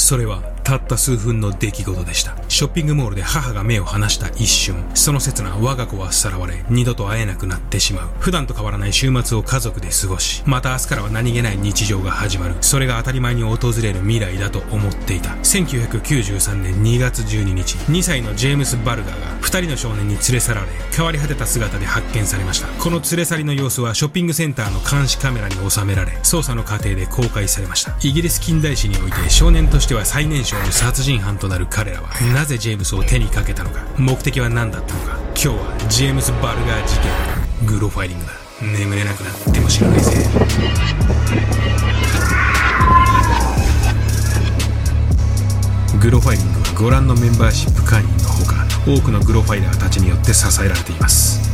それはたった数分の出来事でした。ショッピングモールで母が目を離した一瞬。その刹那我が子はさらわれ二度と会えなくなってしまう。普段と変わらない週末を家族で過ごしまた明日からは何気ない日常が始まる。それが当たり前に訪れる未来だと思っていた。1993年2月12日2歳のジェームス・バルガーが2人の少年に連れ去られ変わり果てた姿で発見されました。この連れ去りの様子はショッピングセンターの監視カメラに収められ捜査の過程で公開されました。イギリス近代史において少年としては最年少の殺人犯となる彼らはなぜジェームスを手にかけたのか目的は何だったのか。今日はジェームス・バルガー事件。グロファイリングだ。眠れなくなっても知らないぜ。グロファイリングはご覧のメンバーシップ会員のほか多くのグロファイラーたちによって支えられています。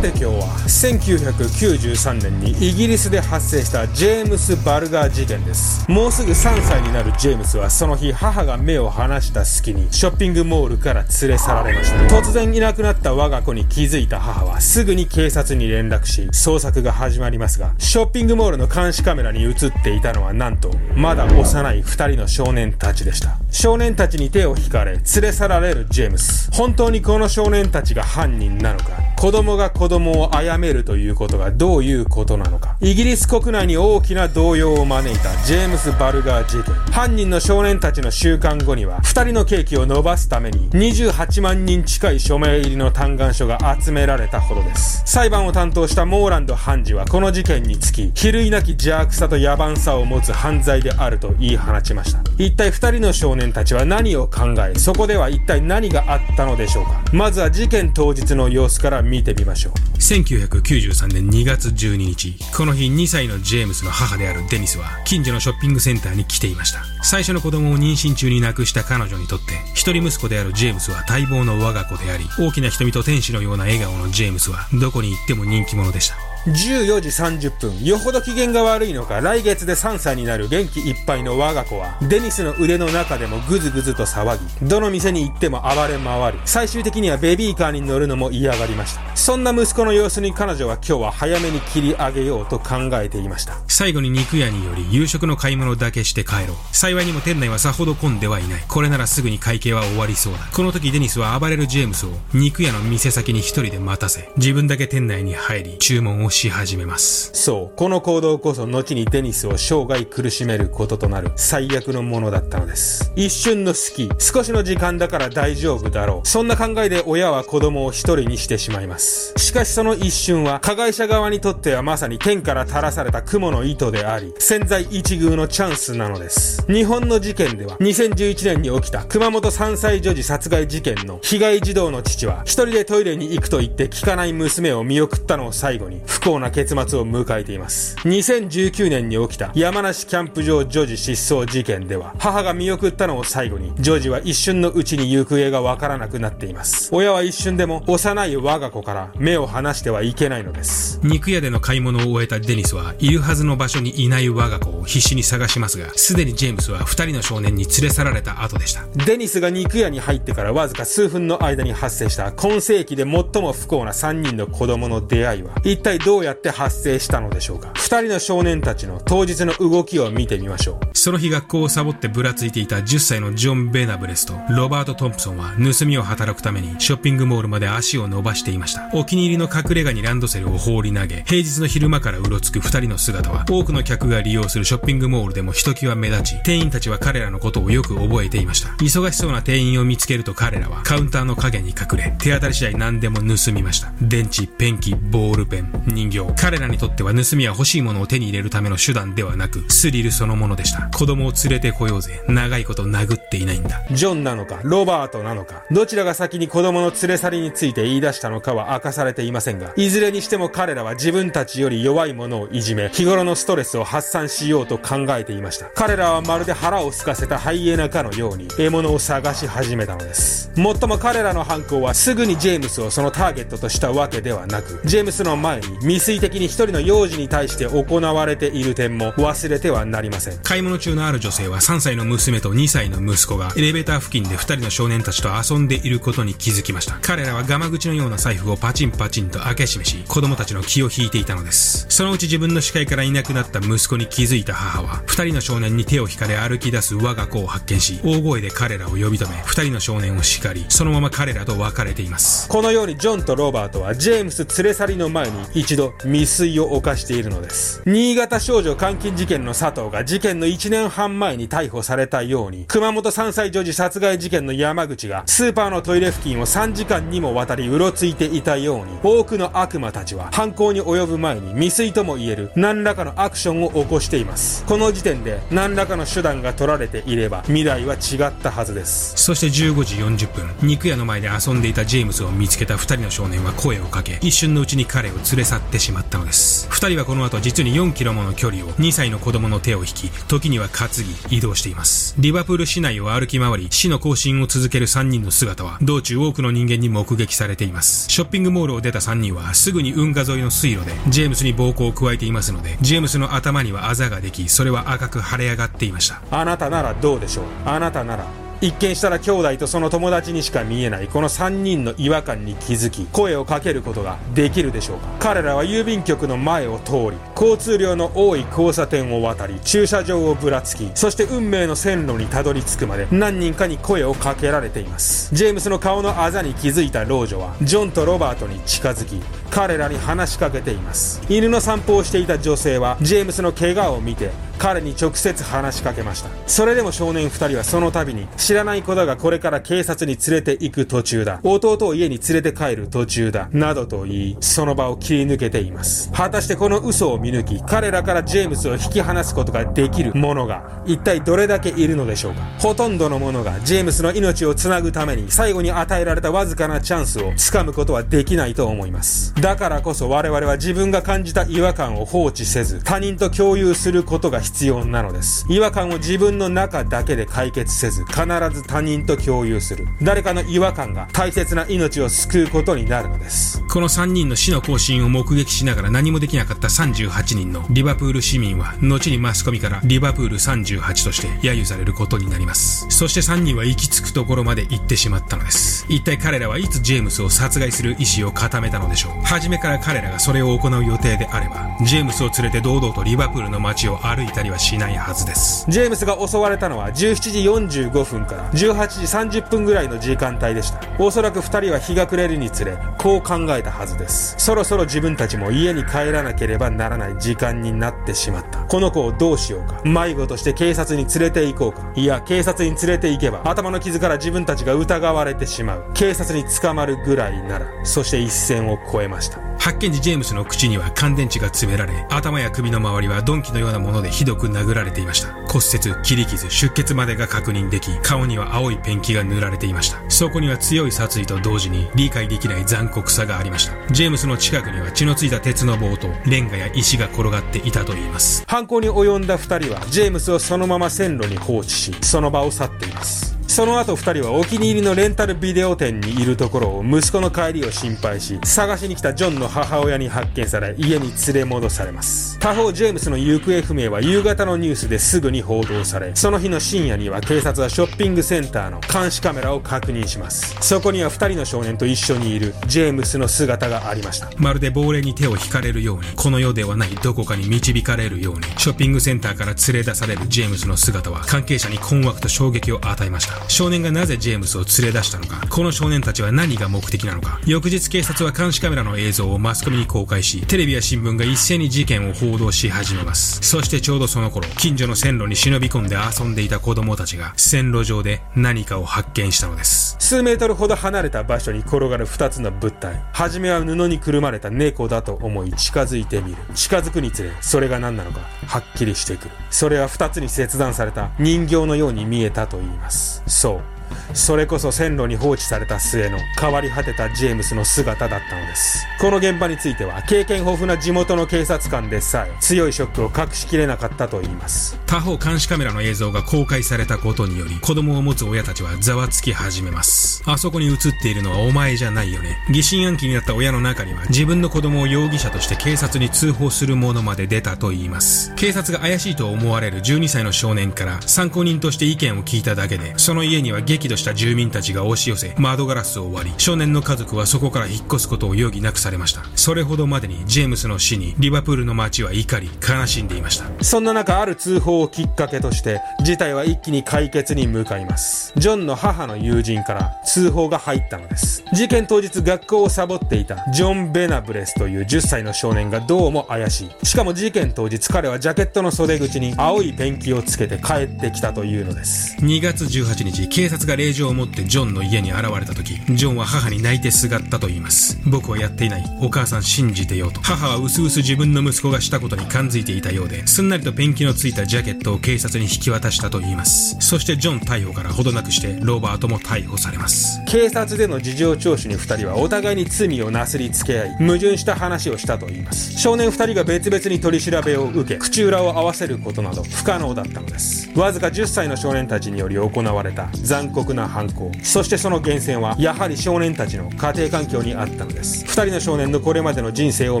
て今日は。1993年にイギリスで発生したジェームス・バルガー事件です。もうすぐ3歳になるジェームスはその日母が目を離した隙にショッピングモールから連れ去られました。突然いなくなった我が子に気づいた母はすぐに警察に連絡し捜索が始まりますがショッピングモールの監視カメラに映っていたのはなんとまだ幼い2人の少年たちでした。少年たちに手を引かれ連れ去られるジェームス本当にこの少年たちが犯人なのか？子供が子供を殺めるということがどういうことなのか？イギリス国内に大きな動揺を招いたジェームス・バルガー事件。犯人の少年たちの週間後には、二人のケーキを伸ばすために、28万人近い署名入りの嘆願書が集められたほどです。裁判を担当したモーランド判事はこの事件につき、比類なき邪悪さと野蛮さを持つ犯罪であると言い放ちました。一体二人の少年たちは何を考え、そこでは一体何があったのでしょうか。まずは事件当日の様子から見てみましょう。1993年2月12日、この日2歳のジェームスの母であるデニスは、近所のショッピングセンターに来ていました。最初の子供を妊娠中に亡くした彼女にとって、一人息子であるジェームスは待望の我が子であり、大きな瞳と天使のような笑顔のジェームスは、どこに行っても人気者でした。14時30分、よほど機嫌が悪いのか、来月で3歳になる元気いっぱいの我が子は、デニスの腕の中でもぐずぐずと騒ぎ、どの店に行っても暴れ回り、最終的にはベビーカーに乗るのも嫌がりました。そんな息子の様子に彼女は今日は早めに切り上げようと考えていました。最後に肉屋により夕食の買い物だけして帰ろう。幸いにも店内はさほど混んではいない。これならすぐに会計は終わりそうだ。この時デニスは暴れるジェームスを肉屋の店先に一人で待たせ、自分だけ店内に入り、注文をし始めます。そう、この行動こそ後にデニスを生涯苦しめることとなる最悪のものだったのです。一瞬の隙、少しの時間だから大丈夫だろう。そんな考えで親は子供を一人にしてしまいます。しかしその一瞬は、加害者側にとってはまさに天から垂らされた雲の糸であり、潜在一遇のチャンスなのです。日本の事件では、2011年に起きた熊本3歳女児殺害事件の被害児童の父は、一人でトイレに行くと言って聞かない娘を見送ったのを最後に、幸な結末を迎えています。2019年に起きた山梨キャンプ場女児失踪事件では、母が見送ったのを最後に、女児は一瞬のうちに行方がわからなくなっています。親は一瞬でも幼い我が子から目を離してはいけないのです。肉屋での買い物を終えたデニスはいるはずの場所にいない我が子を必死に探しますが、すでにジェームスは二人の少年に連れ去られた後でした。デニスが肉屋に入ってからわずか数分の間に発生した今世紀で最も不幸な3人の子供の出会いは一体どうどうやって発生したのでしょうか？2人の少年たちの当日の動きを見てみましょうその日学校をサボってぶらついていた10歳のジョン・ベナブレスとロバート・トンプソンは盗みを働くためにショッピングモールまで足を伸ばしていました。お気に入りの隠れ家にランドセルを放り投げ、平日の昼間からうろつく二人の姿は多くの客が利用するショッピングモールでもひときわ目立ち、店員たちは彼らのことをよく覚えていました。忙しそうな店員を見つけると彼らはカウンターの影に隠れ、手当たり次第何でも盗みました。電池、ペンキ、ボールペン、人形。彼らにとっては盗みは欲しいものを手に入れるための手段ではなく、スリルそのものでした。子供を連れてこようぜ。長いこと殴っていないんだ。ジョンなのか、ロバートなのか、どちらが先に子供の連れ去りについて言い出したのかは明かされていませんが、いずれにしても彼らは自分たちより弱いものをいじめ、日頃のストレスを発散しようと考えていました。彼らはまるで腹を空かせたハイエナかのように、獲物を探し始めたのです。もっとも彼らの犯行はすぐにジェームスをそのターゲットとしたわけではなく、ジェームスの前に未遂的に一人の幼児に対して行われている点も忘れてはなりません。買い物中のある女性は3歳の娘と2歳の息息子がエレベーター付近で二人の少年たちと遊んでいることに気づきました。彼らはガマ口のような財布をパチンパチンと開け閉めし、子供たちの気を引いていたのです。そのうち自分の視界からいなくなった息子に気づいた母は、二人の少年に手を引かれ歩き出す我が子を発見し、大声で彼らを呼び止め、二人の少年を叱り、そのまま彼らと別れています。このようにジョンとロバートはジェームス連れ去りの前に一度未遂を犯しているのです。新潟少女監禁事件の佐藤が事件の1年半前に逮捕されたように、熊本元3歳女児殺害事件の山口がスーパーのトイレ付近を3時間にもわたりうろついていたように、多くの悪魔たちは犯行に及ぶ前に未遂とも言える何らかのアクションを起こしています。この時点で何らかの手段が取られていれば未来は違ったはずです。そして15時40分、肉屋の前で遊んでいたジェームスを見つけた2人の少年は声をかけ、一瞬のうちに彼を連れ去ってしまったのです。2人はこの後実に4キロもの距離を2歳の子供の手を引き、時には担ぎ移動しています。リバプール市内を歩き回り、死の行進を続ける3人の姿は、道中多くの人間に目撃されています。ショッピングモールを出た3人は、すぐに運河沿いの水路で、ジェームスに暴行を加えていますので、ジェームスの頭にはあざができ、それは赤く腫れ上がっていました。あなたならどうでしょう？あなたなら一見したら兄弟とその友達にしか見えない。この3人の違和感に気づき声をかけることができるでしょうか。彼らは郵便局の前を通り交通量の多い交差点を渡り駐車場をぶらつきそして運命の線路にたどり着くまで何人かに声をかけられています。ジェームスの顔のあざに気づいた老女はジョンとロバートに近づき彼らに話しかけています。犬の散歩をしていた女性はジェームスの怪我を見て彼に直接話しかけました。それでも少年2人はその度に知らない子だがこれから警察に連れて行く途中だ。弟を家に連れて帰る途中だ。などと言いその場を切り抜けています。果たしてこの嘘を見抜き彼らからジェームスを引き離すことができる者が一体どれだけいるのでしょうか。ほとんどの者がジェームスの命をつなぐために最後に与えられたわずかなチャンスをつかむことはできないと思います。だからこそ我々は自分が感じた違和感を放置せず他人と共有することが必要なのです。違和感を自分の中だけで解決せず、必ず他人と共有する。誰かの違和感が大切な命を救うことになるのです。この3人の死の行進を目撃しながら何もできなかった38人のリバプール市民は、後にマスコミからリバプール38として揶揄されることになります。そして3人は行き着くところまで行ってしまったのです。一体彼らはいつジェームスを殺害する意思を固めたのでしょう。初めから彼らがそれを行う予定であれば、ジェームスを連れて堂々とリバプールの街を歩いたりはししないはずです。ジェームスが襲われたのは17時45分から18時30分ぐらいの時間帯でした。おそらく2人は日が暮れるにつれこう考えたはずです。そろそろ自分たちも家に帰らなければならない時間になってしまった。この子をどうしようか。迷子として警察に連れて行こうか。いや警察に連れて行けば頭の傷から自分たちが疑われてしまう。警察に捕まるぐらいならそして一線を越えました。発見時ジェームスの口には乾電池が詰められ頭や首の周りは鈍器のようなものでひどく殴られていました。骨折、切り傷、出血までが確認でき、顔には青いペンキが塗られていました。そこには強い殺意と同時に理解できない残酷さがありました。ジェームスの近くには血のついた鉄の棒とレンガや石が転がっていたといいます。犯行に及んだ2人はジェームスをそのまま線路に放置し、その場を去っています。その後二人はお気に入りのレンタルビデオ店にいるところを息子の帰りを心配し、探しに来たジョンの母親に発見され、家に連れ戻されます。他方、ジェームスの行方不明は夕方のニュースですぐに報道され、その日の深夜には警察はショッピングセンターの監視カメラを確認します。そこには二人の少年と一緒にいるジェームスの姿がありました。まるで亡霊に手を引かれるように、この世ではないどこかに導かれるように、ショッピングセンターから連れ出されるジェームスの姿は関係者に困惑と衝撃を与えました。少年がなぜジェームスを連れ出したのか、この少年たちは何が目的なのか、翌日警察は監視カメラの映像をマスコミに公開し、テレビや新聞が一斉に事件を報道し始めます。そしてちょうどその頃、近所の線路に忍び込んで遊んでいた子供たちが、線路上で何かを発見したのです。数メートルほど離れた場所に転がる二つの物体。はじめは布にくるまれた猫だと思い近づいてみる。近づくにつれ、それが何なのか、はっきりしてくる。それは二つに切断された人形のように見えたと言います。そう。それこそ線路に放置された末の変わり果てたジェームスの姿だったのです。この現場については経験豊富な地元の警察官でさえ強いショックを隠しきれなかったと言います。他方監視カメラの映像が公開されたことにより子供を持つ親たちはざわつき始めます。あそこに映っているのはお前じゃないよね。疑心暗鬼になった親の中には自分の子供を容疑者として警察に通報する者まで出たと言います。警察が怪しいと思われる12歳の少年から参考人として意見を聞いただけでその家には激怒した住民たちが押し寄せ窓ガラスを割り少年の家族はそこから引っ越すことを余儀なくされましたそれほどまでにジェームスの死にリバプールの街は怒り悲しんでいましたそんな中ある通報をきっかけとして事態は一気に解決に向かいますジョンの母の友人から通報が入ったのです事件当日学校をサボっていたジョン・ベナブレスという10歳の少年がどうも怪しいしかも事件当日彼はジャケットの袖口に青いペンキをつけて帰ってきたというのです2月18日警察がが令状を持ってジョンの家に現れた時ジョンは母に泣いてすがったと言います。僕はやっていない。お母さん信じてよと。母は薄々自分の息子がしたことに感づいていたようですんなりとペンキのついたジャケットを警察に引き渡したと言います。そしてジョン逮捕からほどなくしてロバートも逮捕されます。警察での事情聴取に2人はお互いに罪をなすりつけ合い矛盾した話をしたと言います。少年2人が別々に取り調べを受け口裏を合わせることなど不可能だったのです。わずか10歳の少年たちにより行われた残酷な犯行。そしてその源泉はやはり少年たちの家庭環境にあったのです。2人の少年のこれまでの人生を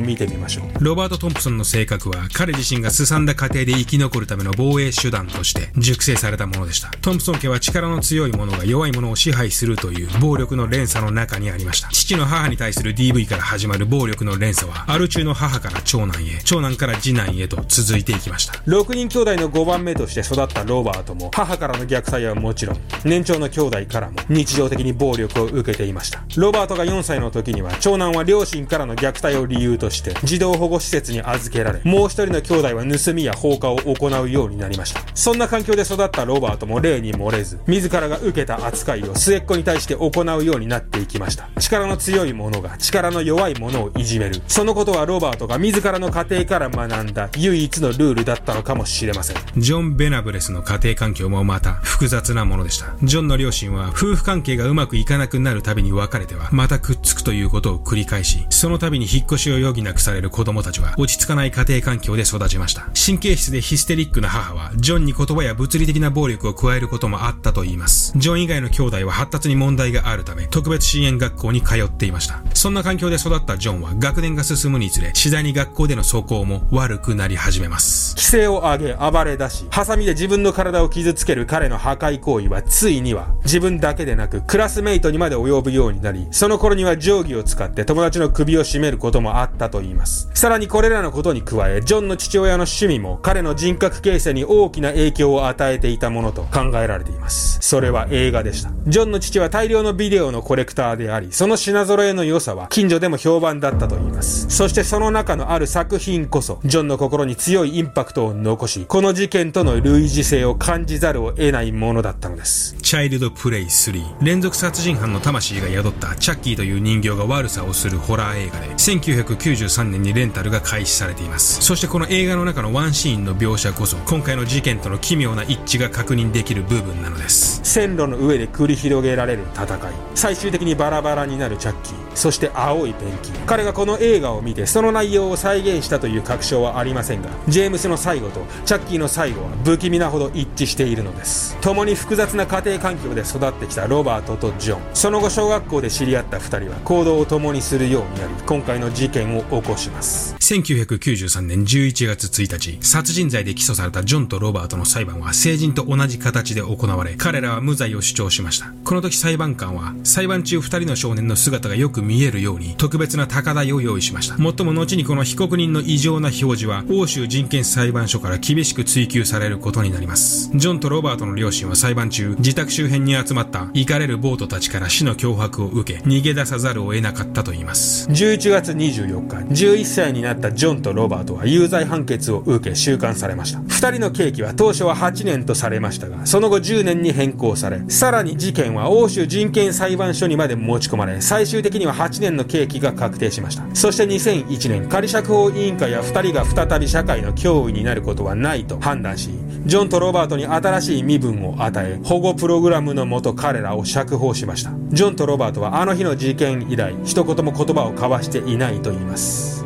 見てみましょう。ロバート・トンプソンの性格は彼自身がすさんだ家庭で生き残るための防衛手段として熟成されたものでした。トンプソン家は力の強い者が弱い者を支配するという暴力の連鎖の中にありました。父の母に対する DV から始まる暴力の連鎖はアル中の母から長男へ長男から次男へと続いていきました。6人兄弟の5番目として育ったロバートも母からの虐待はもちろん年長のの兄弟からも日常的に暴力を受けていました。ロバートが4歳の時には長男は両親からの虐待を理由として児童保護施設に預けられもう一人の兄弟は盗みや放火を行うようになりました。そんな環境で育ったロバートも例に漏れず自らが受けた扱いを末っ子に対して行うようになっていきました。力の強い者が力の弱い者をいじめる。そのことはロバートが自らの家庭から学んだ唯一のルールだったのかもしれません。ジョン・ベナブレスの家庭環境もまた複雑なものでした。ジョンの両親は夫婦関係がうまくいかなくなるたびに別れてはまたくっつくということを繰り返しその度に引っ越しを余儀なくされる子供たちは落ち着かない家庭環境で育ちました。神経質でヒステリックな母はジョンに言葉や物理的な暴力を加えることもあったと言います。ジョン以外の兄弟は発達に問題があるため特別支援学校に通っていました。そんな環境で育ったジョンは学年が進むにつれ次第に学校での走行も悪くなり始めます。規制を上げ暴れ出しハサミで自分の体を傷つける彼の破壊行為はついには自分だけでなくクラスメイトにまで及ぶようになりその頃には定規を使って友達の首を絞めることもあったと言います。さらにこれらのことに加えジョンの父親の趣味も彼の人格形成に大きな影響を与えていたものと考えられています。それは映画でした。ジョンの父は大量のビデオのコレクターでありその品揃えの良さは近所でも評判だったと言います。そしてその中のある作品こそジョンの心に強いインパクトを残しこの事件との類似性を感じざるを得ないものだったのです。チャイルドプレイ3連続殺人犯の魂が宿ったチャッキーという人形が悪さをするホラー映画で1993年にレンタルが開始されています。そしてこの映画の中のワンシーンの描写こそ今回の事件との奇妙な一致が確認できる部分なのです。線路の上で繰り広げられる戦い。最終的にバラバラになるチャッキー。そして青いペンキ。彼がこの映画を見てその内容を再現したという確証はありませんがジェームスの最後とチャッキーの最後は不気味なほど一致しているのです。共に複雑な家庭環境で育ってきたロバートとジョン。その後小学校で知り合った2人は行動を共にするようになり今回の事件を起こします。1993年11月1日殺人罪で起訴されたジョンとロバートの裁判は成人と同じ形で行われ彼らは無罪を主張しました。この時裁判官は裁判中2人の少年の姿がよく見えるように特別な高台を用意しました。もっとも後にこの被告人の異常な表示は欧州人権裁判所から厳しく追及されることになります。ジョンとロバートの両親は裁判中自宅周辺に集まった怒かれるボートたちから死の脅迫を受け逃げ出さざるを得なかったと言います。11月24日11歳になったジョンとロバートは有罪判決を受け収監されました。2人の刑期は当初は8年とされましたがその後10年に変更されさらに事件は欧州人権裁判所にまで持ち込まれ最終的には8年の刑期が確定しました。そして2001年仮釈放委員会や2人が再び社会の脅威になることはないと判断しジョンとロバートに新しい身分を与え、保護プログラムムのもと彼らを釈放しました。ジョンとロバートはあの日の事件以来、一言も言葉を交わしていないと言います。